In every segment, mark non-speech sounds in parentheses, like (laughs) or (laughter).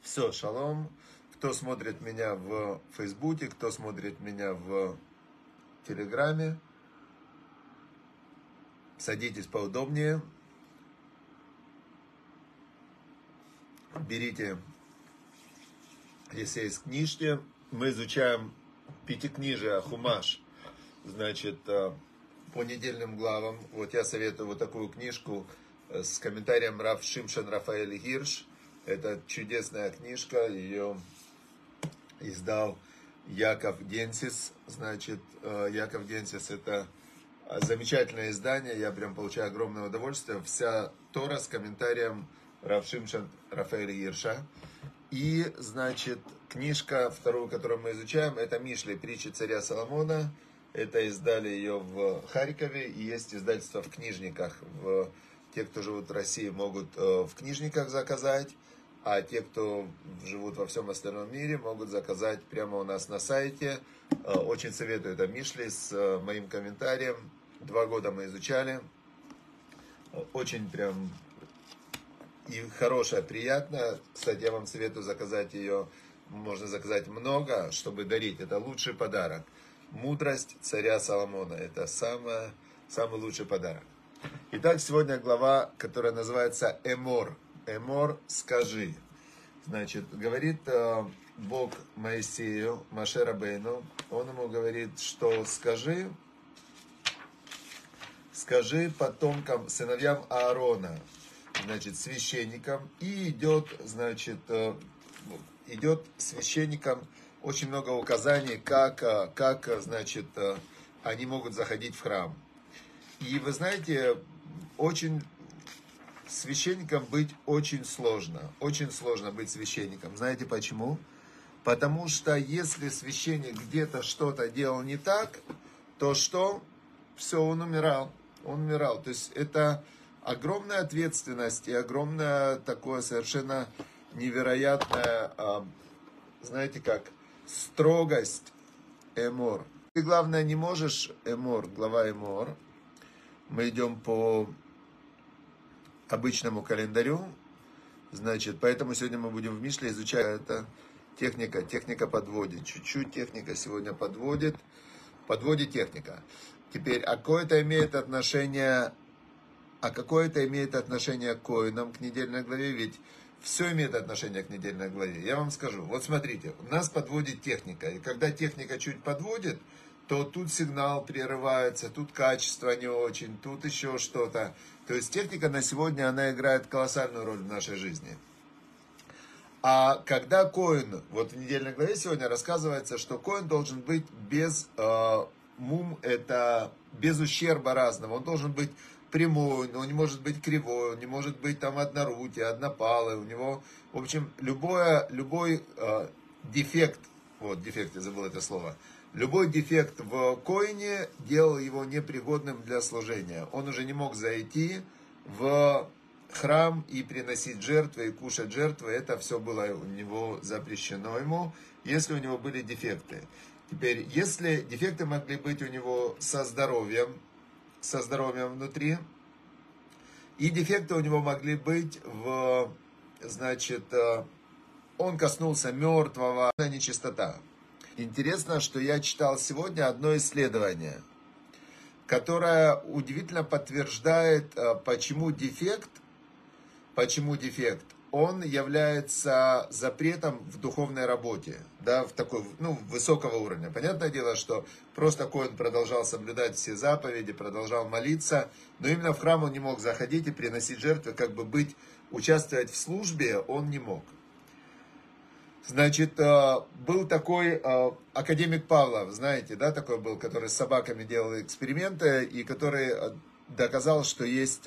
Все, шалом. Кто смотрит меня в Фейсбуке, кто смотрит меня в Телеграме, садитесь поудобнее. Берите, если есть книжки. Мы изучаем пятикнижие Хумаш. Значит, э, по недельным главам. Вот я советую вот такую книжку с комментарием Раф Шимшан Рафаэль Гирш. Это чудесная книжка, ее издал Яков Генсис. Значит, э, Яков Генсис это замечательное издание, я прям получаю огромное удовольствие. Вся Тора с комментарием Раф Шимшан Рафаэля Гирша. И, значит, книжка, вторую, которую мы изучаем, это Мишли, притчи царя Соломона. Это издали ее в Харькове, и есть издательство в книжниках. В, те, кто живут в России, могут э, в книжниках заказать, а те, кто живут во всем остальном мире, могут заказать прямо у нас на сайте. Э, очень советую, это Мишли с э, моим комментарием. Два года мы изучали. Очень прям и хорошая, приятная. Кстати, я вам советую заказать ее. Можно заказать много, чтобы дарить. Это лучший подарок. Мудрость царя Соломона. Это самое, самый лучший подарок. Итак, сегодня глава, которая называется Эмор. Эмор, скажи. Значит, говорит э, Бог Моисею, Машера Бейну, он ему говорит, что скажи, скажи потомкам, сыновьям Аарона, значит, священникам, и идет, значит, э, идет священникам очень много указаний, как, э, как значит, э, они могут заходить в храм. И вы знаете, очень священником быть очень сложно. Очень сложно быть священником. Знаете почему? Потому что если священник где-то что-то делал не так, то что? Все, он умирал. Он умирал. То есть это огромная ответственность и огромное такое совершенно невероятное, а, знаете как, строгость Эмор. Ты, главное, не можешь Эмор, глава Эмор. Мы идем по обычному календарю. Значит, поэтому сегодня мы будем в Мишле изучать это техника, техника подводит. Чуть-чуть техника сегодня подводит. Подводит техника. Теперь, а какое это имеет отношение, а какое это имеет отношение к коинам, к недельной главе? Ведь все имеет отношение к недельной главе. Я вам скажу. Вот смотрите, у нас подводит техника. И когда техника чуть подводит, то тут сигнал прерывается, тут качество не очень, тут еще что-то. То есть техника на сегодня, она играет колоссальную роль в нашей жизни. А когда коин, вот в недельной главе сегодня рассказывается, что коин должен быть без э, мум, это без ущерба разного. Он должен быть прямой, он не может быть кривой, он не может быть там однорукий, однопалый. У него, в общем, любое, любой э, дефект, вот дефект, я забыл это слово, любой дефект в коине делал его непригодным для служения. Он уже не мог зайти в храм и приносить жертвы, и кушать жертвы. Это все было у него запрещено ему, если у него были дефекты. Теперь, если дефекты могли быть у него со здоровьем, со здоровьем внутри. И дефекты у него могли быть в, значит, э, он коснулся мертвого, нечистота. Интересно, что я читал сегодня одно исследование, которое удивительно подтверждает, э, почему дефект, почему дефект он является запретом в духовной работе, да, в такой, ну, высокого уровня. Понятное дело, что просто Коин продолжал соблюдать все заповеди, продолжал молиться, но именно в храм он не мог заходить и приносить жертвы, как бы быть, участвовать в службе он не мог. Значит, э, был такой э, академик Павлов, знаете, да, такой был, который с собаками делал эксперименты и который э, доказал, что есть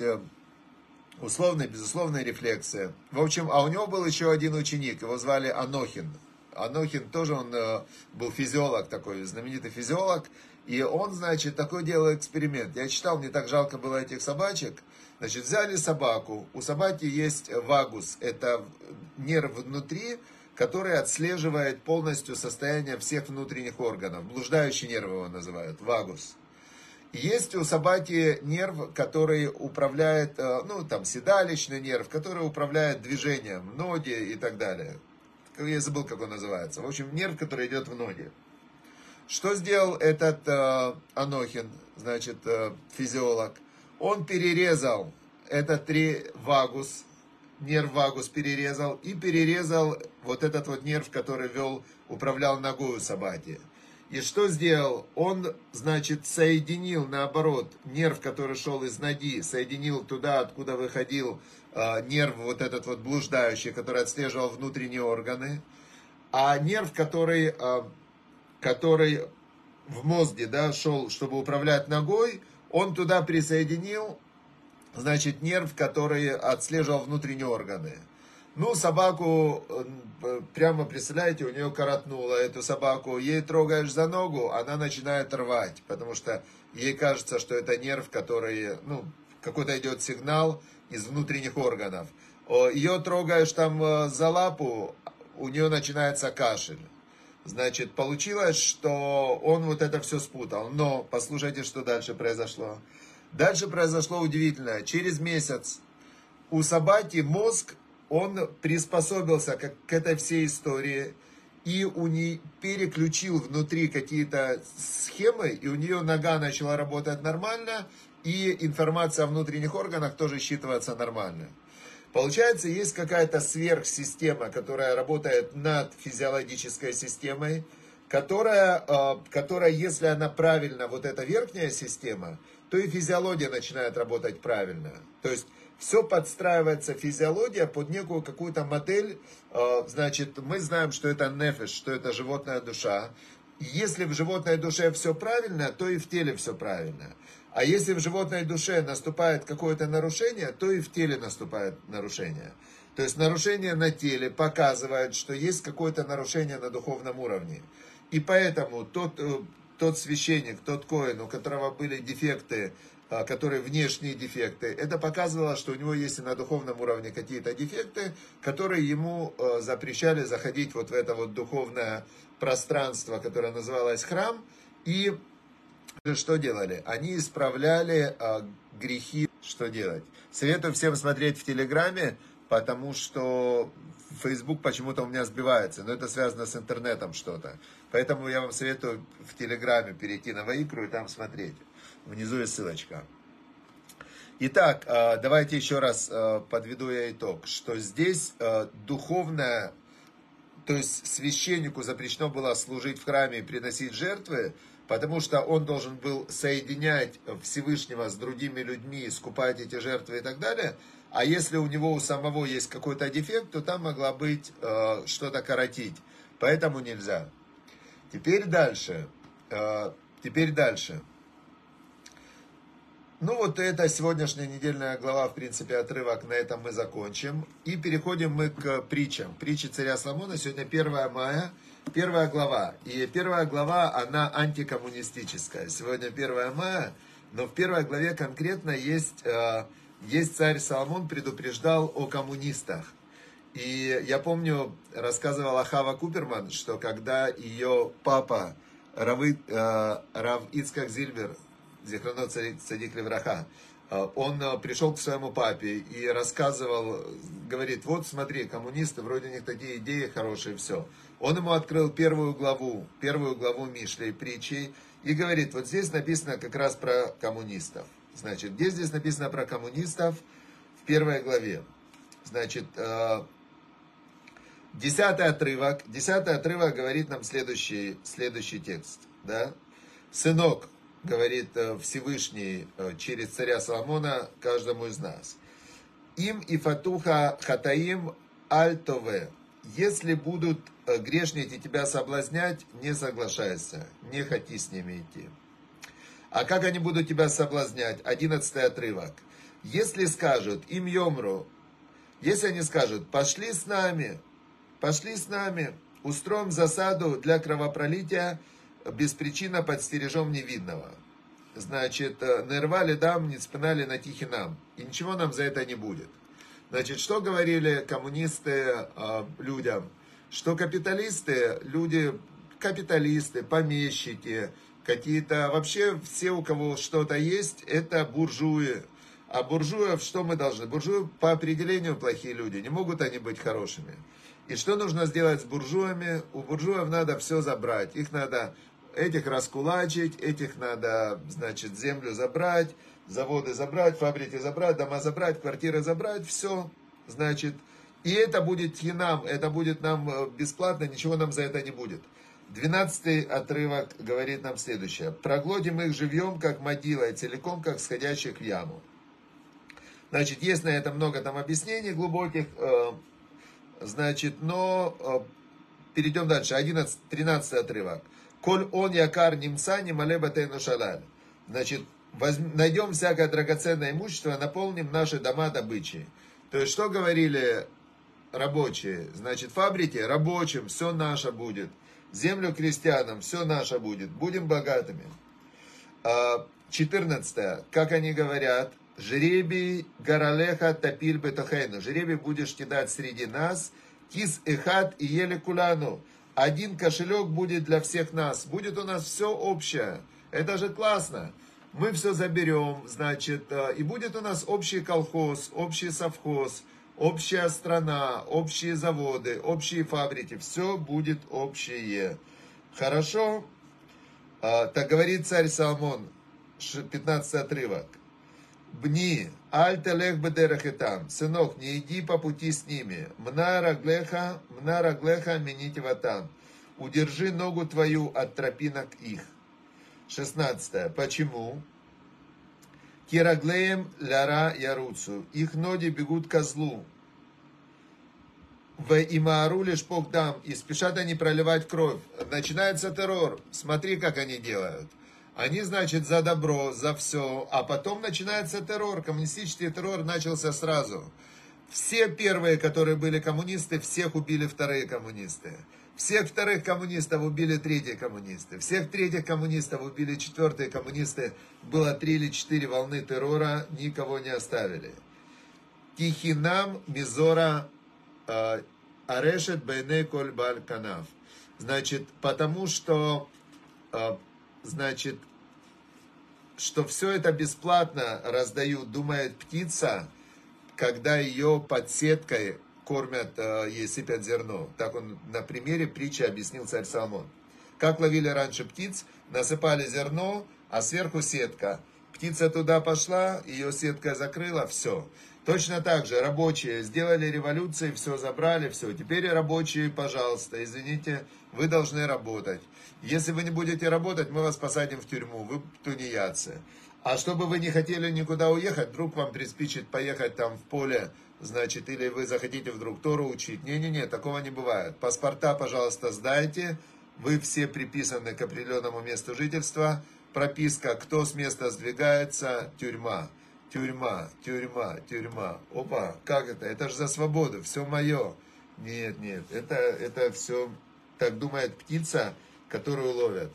условная, безусловная рефлексия. В общем, а у него был еще один ученик, его звали Анохин. Анохин тоже он был физиолог такой, знаменитый физиолог. И он, значит, такой делал эксперимент. Я читал, мне так жалко было этих собачек. Значит, взяли собаку. У собаки есть вагус. Это нерв внутри, который отслеживает полностью состояние всех внутренних органов. Блуждающий нерв его называют, вагус. Есть у собаки нерв, который управляет, э, ну, там, седалищный нерв, который управляет движением, ноги и так далее. Я забыл, как он называется. В общем, нерв, который идет в ноги. Что сделал этот э, Анохин, значит, э, физиолог? Он перерезал этот три вагус, нерв вагус перерезал, и перерезал вот этот вот нерв, который вел, управлял ногой у собаки. И что сделал? Он, значит, соединил, наоборот, нерв, который шел из ноги, соединил туда, откуда выходил э, нерв вот этот вот блуждающий, который отслеживал внутренние органы. А нерв, который, э, который в мозге, да, шел, чтобы управлять ногой, он туда присоединил, значит, нерв, который отслеживал внутренние органы. Ну, собаку, прямо представляете, у нее коротнуло эту собаку, ей трогаешь за ногу, она начинает рвать, потому что ей кажется, что это нерв, который, ну, какой-то идет сигнал из внутренних органов. Ее трогаешь там э, за лапу, у нее начинается кашель. Значит, получилось, что он вот это все спутал. Но послушайте, что дальше произошло. Дальше произошло удивительное. Через месяц у собаки мозг он приспособился к, к этой всей истории и у нее переключил внутри какие-то схемы, и у нее нога начала работать нормально, и информация о внутренних органах тоже считывается нормально. Получается, есть какая-то сверхсистема, которая работает над физиологической системой, которая, э, которая, если она правильно, вот эта верхняя система, то и физиология начинает работать правильно. То есть все подстраивается физиология под некую какую-то модель. Э, значит, мы знаем, что это нефиш, что это животная душа. Если в животной душе все правильно, то и в теле все правильно. А если в животной душе наступает какое-то нарушение, то и в теле наступает нарушение. То есть нарушение на теле показывает, что есть какое-то нарушение на духовном уровне. И поэтому тот, э, тот священник, тот коин, у которого были дефекты а, которые внешние дефекты. Это показывало, что у него есть и на духовном уровне какие-то дефекты, которые ему а, запрещали заходить вот в это вот духовное пространство, которое называлось храм. И что делали? Они исправляли а, грехи. Что делать? Советую всем смотреть в Телеграме, потому что Facebook почему-то у меня сбивается, но это связано с интернетом что-то. Поэтому я вам советую в Телеграме перейти на Ваикру и там смотреть. Внизу есть ссылочка. Итак, э, давайте еще раз э, подведу я итог, что здесь э, духовное, то есть священнику запрещено было служить в храме и приносить жертвы, потому что он должен был соединять Всевышнего с другими людьми, скупать эти жертвы и так далее. А если у него у самого есть какой-то дефект, то там могла быть что-то коротить. Поэтому нельзя. Теперь дальше. Теперь дальше. Ну вот это сегодняшняя недельная глава, в принципе, отрывок, на этом мы закончим. И переходим мы к притчам. Притчи царя Соломона, сегодня 1 мая, первая глава. И первая глава, она антикоммунистическая. Сегодня 1 мая, но в первой главе конкретно есть, э, есть царь Соломон предупреждал о коммунистах. И я помню, рассказывала Хава Куперман, что когда ее папа Равы, э, Рав Ицкак Зильбер Зихранот Цадик Левраха, а, он а, пришел к своему папе и рассказывал, говорит, вот смотри, коммунисты, вроде у них такие идеи хорошие, все. Он ему открыл первую главу, первую главу Мишли, притчей, и говорит, вот здесь написано как раз про коммунистов. Значит, где здесь написано про коммунистов? В первой главе. Значит, а, десятый отрывок, десятый отрывок говорит нам следующий, следующий текст, да? Сынок, говорит э, Всевышний э, через царя Соломона каждому из нас. Им и фатуха хатаим альтове. Если будут э, грешники тебя соблазнять, не соглашайся, не хоти с ними идти. А как они будут тебя соблазнять? Одиннадцатый отрывок. Если скажут им йомру, если они скажут, пошли с нами, пошли с нами, устроим засаду для кровопролития, без причины подстережем невидного. Значит, э, нервали дам, не спинали на тихий нам. И ничего нам за это не будет. Значит, что говорили коммунисты э, людям? Что капиталисты, люди, капиталисты, помещики, какие-то, вообще все, у кого что-то есть, это буржуи. А буржуев что мы должны? Буржуи по определению плохие люди, не могут они быть хорошими. И что нужно сделать с буржуями? У буржуев надо все забрать. Их надо, этих раскулачить, этих надо, значит, землю забрать, заводы забрать, фабрики забрать, дома забрать, квартиры забрать, все. Значит, и это будет хинам, это будет нам э, бесплатно, ничего нам за это не будет. Двенадцатый отрывок говорит нам следующее. Проглотим их живьем, как могила, и целиком, как сходящих в яму. Значит, есть на это много там объяснений глубоких. Э, значит, но э, перейдем дальше. 11, 13 отрывок. Коль он якар немца, не малеба шалаль. Значит, возьм, найдем всякое драгоценное имущество, наполним наши дома добычей. То есть, что говорили рабочие? Значит, фабрики рабочим, все наше будет. Землю крестьянам, все наше будет. Будем богатыми. 14. А, как они говорят, жребий гаралеха тапиль бетахейну. Жребий будешь кидать среди нас. Кис эхат и ели куляну. Один кошелек будет для всех нас. Будет у нас все общее. Это же классно. Мы все заберем, значит, э, и будет у нас общий колхоз, общий совхоз, общая страна, общие заводы, общие фабрики. Все будет общее. Хорошо? А, так говорит царь Соломон, 15 отрывок. Бни, альтелех бедерахетам, сынок, не иди по пути с ними. Мна раглеха, мна раглеха мините ватам. Удержи ногу твою от тропинок их. 16. Почему? Кираглеем ляра яруцу. Их ноги бегут козлу. В имаару лишь дам. И спешат они проливать кровь. Начинается террор. Смотри, как они делают. Они, значит, за добро, за все. А потом начинается террор. Коммунистический террор начался сразу. Все первые, которые были коммунисты, всех убили вторые коммунисты. Всех вторых коммунистов убили третьи коммунисты. Всех третьих коммунистов убили четвертые коммунисты. Было три или четыре волны террора, никого не оставили. Тихинам Мизора э, Арешет Бейне Коль Канав. Значит, потому что э, значит, что все это бесплатно раздают, думает птица, когда ее под сеткой кормят, э, ей сыпят зерно. Так он на примере притчи объяснил царь Соломон. Как ловили раньше птиц, насыпали зерно, а сверху сетка. Птица туда пошла, ее сетка закрыла, все. Точно так же рабочие сделали революцию, все забрали, все. Теперь рабочие, пожалуйста, извините, вы должны работать. Если вы не будете работать, мы вас посадим в тюрьму, вы тунеядцы. А чтобы вы не хотели никуда уехать, вдруг вам приспичит поехать там в поле, значит, или вы захотите вдруг Тору учить. Не-не-не, такого не бывает. Паспорта, пожалуйста, сдайте. Вы все приписаны к определенному месту жительства. Прописка, кто с места сдвигается, тюрьма тюрьма, тюрьма, тюрьма. Опа, как это? Это же за свободу, все мое. Нет, нет, это, это все, так думает птица, которую ловят.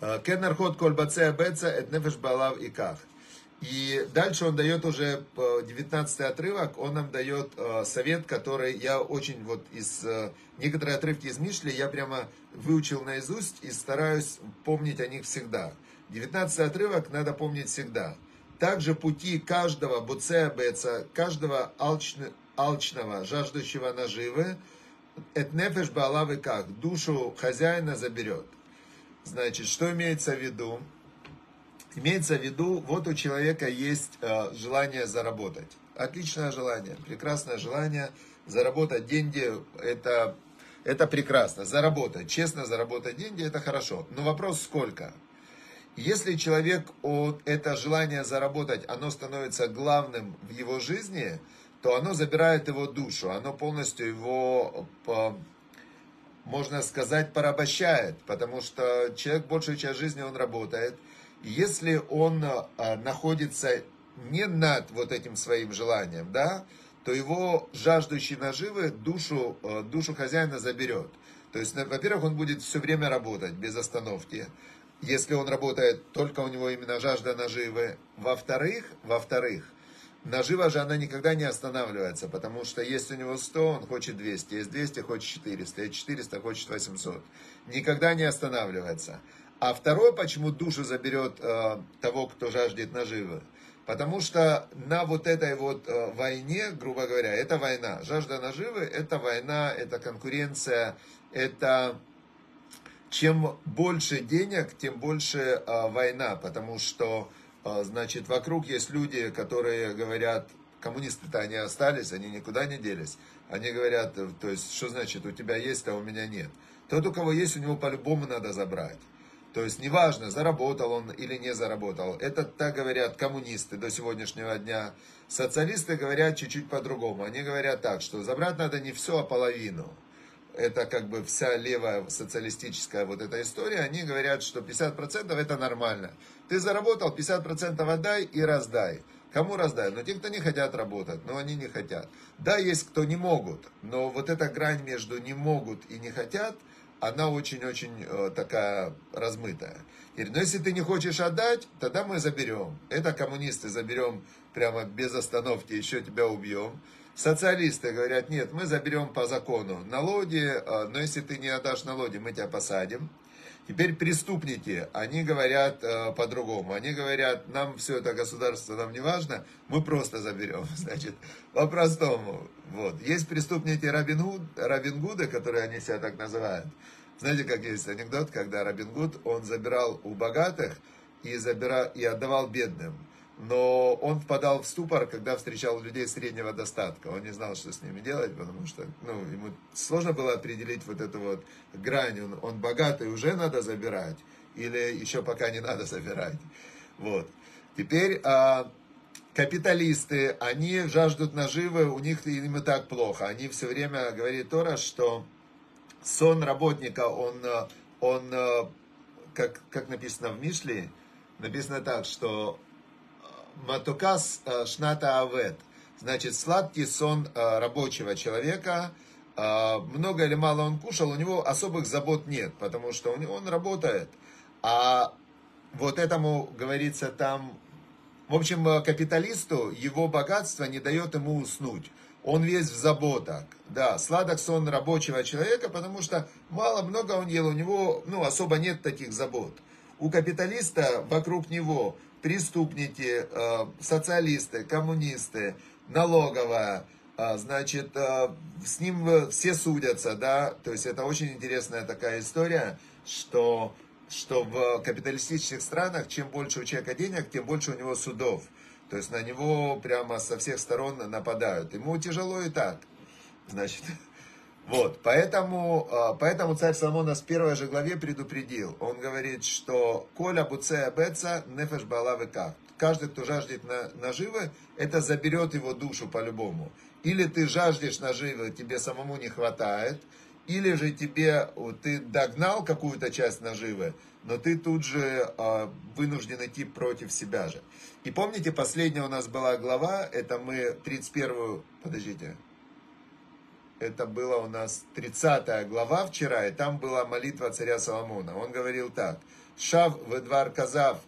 А, Кеннерхот кольбаце беца эт нефеш балав и ках. И дальше он дает уже 19 отрывок, он нам дает а, совет, который я очень вот из некоторые отрывки из Мишли я прямо выучил наизусть и стараюсь помнить о них всегда. 19 отрывок надо помнить всегда. Также пути каждого буцея беца, каждого алчны, алчного, жаждущего наживы, этнефеш балавы как, душу хозяина заберет. Значит, что имеется в виду? Имеется в виду, вот у человека есть э, желание заработать. Отличное желание, прекрасное желание заработать деньги, это, это прекрасно. Заработать, честно заработать деньги, это хорошо. Но вопрос сколько? Если человек, он, это желание заработать, оно становится главным в его жизни, то оно забирает его душу, оно полностью его, можно сказать, порабощает, потому что человек большую часть жизни он работает. Если он а, находится не над вот этим своим желанием, да, то его жаждущий наживы душу, а, душу хозяина заберет. То есть, во-первых, он будет все время работать без остановки если он работает, только у него именно жажда наживы. Во-вторых, во-вторых, нажива же она никогда не останавливается, потому что есть у него 100, он хочет 200, есть 200, хочет 400, есть 400, хочет 800. Никогда не останавливается. А второе, почему душу заберет э, того, кто жаждет наживы. Потому что на вот этой вот э, войне, грубо говоря, это война. Жажда наживы – это война, это конкуренция, это чем больше денег, тем больше э, война. Потому что, значит, вокруг есть люди, которые говорят, коммунисты-то они остались, они никуда не делись. Они говорят, то есть, что значит, у тебя есть, а у меня нет. Тот, у кого есть, у него по-любому надо забрать. То есть неважно, заработал он или не заработал. Это так говорят коммунисты до сегодняшнего дня. Социалисты говорят чуть-чуть по-другому. Они говорят так, что забрать надо не все, а половину. Это как бы вся левая социалистическая вот эта история. Они говорят, что 50% это нормально. Ты заработал, 50% отдай и раздай. Кому раздай? Но те, кто не хотят работать, но они не хотят. Да, есть кто не могут, но вот эта грань между не могут и не хотят – она очень-очень э, такая размытая. И, но если ты не хочешь отдать, тогда мы заберем. Это коммунисты заберем прямо без остановки, еще тебя убьем. Социалисты говорят, нет, мы заберем по закону налоги, э, но если ты не отдашь налоги, мы тебя посадим. Теперь преступники, они говорят э, по-другому. Они говорят, нам все это государство нам не важно, мы просто заберем. (laughs) Значит, по-простому. Вот. Есть преступники Робин, Гуд, Робин Гуда, которые они себя так называют. Знаете, как есть анекдот, когда Робин Гуд, он забирал у богатых и, забирал, и отдавал бедным но он впадал в ступор, когда встречал людей среднего достатка. Он не знал, что с ними делать, потому что ну, ему сложно было определить вот эту вот грань. Он, он богатый, уже надо забирать, или еще пока не надо забирать. Вот. Теперь а, капиталисты, они жаждут наживы, у них им и так плохо. Они все время говорит Тора, что сон работника, он, он как, как написано в Мишле, написано так, что Матукас э, Шната Авет. Значит, сладкий сон э, рабочего человека. Э, много или мало он кушал, у него особых забот нет, потому что он работает. А вот этому говорится там, в общем, капиталисту его богатство не дает ему уснуть. Он весь в заботах. Да, сладок сон рабочего человека, потому что мало-много он ел, у него ну, особо нет таких забот. У капиталиста вокруг него преступники, э, социалисты, коммунисты, налоговая, э, значит, э, с ним все судятся, да, то есть это очень интересная такая история, что, что в капиталистических странах, чем больше у человека денег, тем больше у него судов, то есть на него прямо со всех сторон нападают, ему тяжело и так, значит, (laughs) вот, поэтому, а, поэтому царь Соломон нас в первой же главе предупредил. Он говорит, что «Коля буцея беца нефеш балавыка». Каждый, кто жаждет на, наживы, это заберет его душу по-любому. Или ты жаждешь наживы, тебе самому не хватает, или же тебе, ты догнал какую-то часть наживы, но ты тут же э, вынужден идти против себя же. И помните, последняя у нас была глава, это мы 31, подождите, это была у нас 30 глава вчера, и там была молитва царя Соломона. Он говорил так. Шав ведвар казав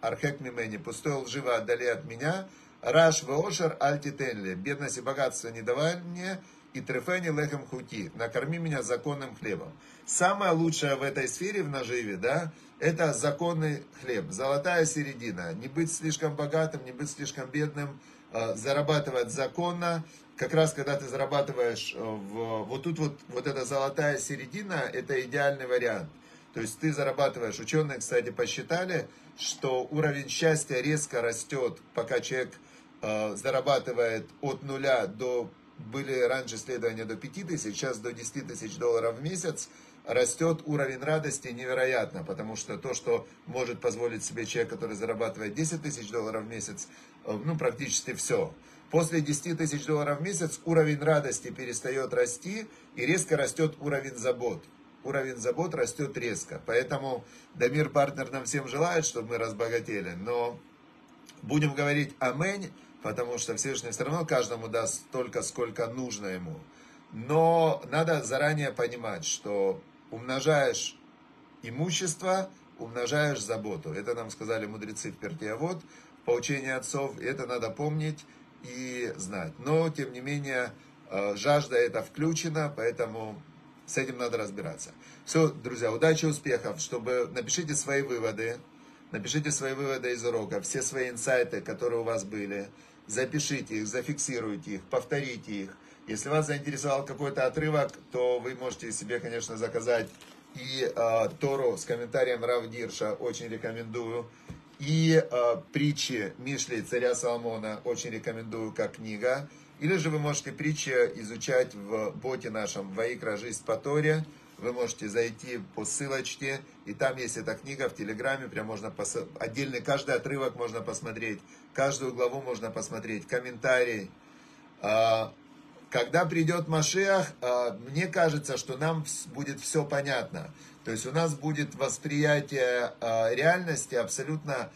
архек мимени, пустой лживо отдали от меня, раш веошер альтитенли, бедность и богатство не давай мне, и трефени лехем хути, накорми меня законным хлебом. Самое лучшее в этой сфере, в наживе, да, это законный хлеб, золотая середина, не быть слишком богатым, не быть слишком бедным, а, зарабатывать законно, как раз когда ты зарабатываешь, э, в, вот тут вот, вот эта золотая середина, это идеальный вариант. То есть ты зарабатываешь, ученые, кстати, посчитали, что уровень счастья резко растет, пока человек э, зарабатывает от нуля до, были раньше исследования до 5 тысяч, сейчас до 10 тысяч долларов в месяц, растет уровень радости невероятно, потому что то, что может позволить себе человек, который зарабатывает 10 тысяч долларов в месяц, э, ну, практически все. После 10 тысяч долларов в месяц уровень радости перестает расти и резко растет уровень забот. Уровень забот растет резко. Поэтому Дамир партнер нам всем желает, чтобы мы разбогатели. Но будем говорить амень, потому что Всевышний все равно каждому даст столько, сколько нужно ему. Но надо заранее понимать, что умножаешь имущество, умножаешь заботу. Это нам сказали мудрецы в Пертиавод, поучение отцов, и это надо помнить и знать. Но, тем не менее, э, жажда это включена, поэтому С этим надо разбираться. Все, друзья, удачи, успехов, чтобы напишите свои выводы, напишите свои выводы из урока, все свои инсайты, которые у вас были, запишите их, зафиксируйте их, повторите их. Если вас заинтересовал какой-то отрывок, то вы можете себе, конечно, заказать и э, Тору с комментарием Равдирша, очень рекомендую. И э, притчи Мишли царя Соломона очень рекомендую как книга. Или же вы можете притчи изучать в боте нашем «Ваикра. Жизнь по Торе». Вы можете зайти по ссылочке, и там есть эта книга в Телеграме, прям можно пос... отдельный, каждый отрывок можно посмотреть, каждую главу можно посмотреть, комментарий. А, когда придет Машех, а, мне кажется, что нам будет все понятно. То есть у нас будет восприятие а, реальности абсолютно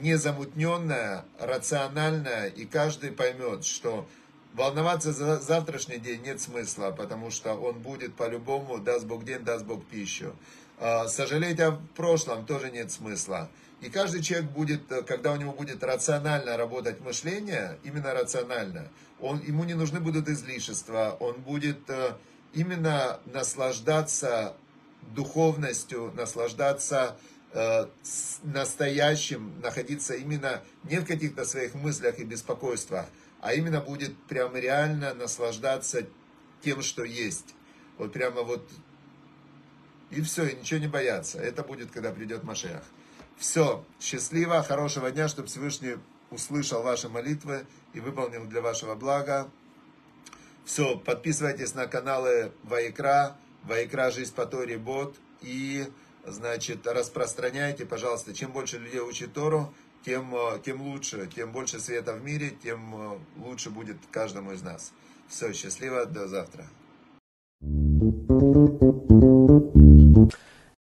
незамутненное, рациональное, и каждый поймет, что волноваться за завтрашний день нет смысла, потому что он будет по-любому, даст Бог день, даст Бог пищу. А, сожалеть о прошлом тоже нет смысла. И каждый человек будет, когда у него будет рационально работать мышление, именно рационально, он, ему не нужны будут излишества, он будет э, именно наслаждаться духовностью, наслаждаться э, настоящим, находиться именно не в каких-то своих мыслях и беспокойствах, а именно будет прям реально наслаждаться тем, что есть. Вот прямо вот и все, и ничего не бояться. Это будет, когда придет Машех. Все, счастливо, хорошего дня, чтобы Всевышний услышал ваши молитвы и выполнил для вашего блага. Все, подписывайтесь на каналы Вайкра, Вайкра Жизнь по Торе Бот и, значит, распространяйте, пожалуйста, чем больше людей учат Тору, тем, э, тем лучше, тем больше света в мире, тем э, лучше будет каждому из нас. Все, счастливо, до завтра.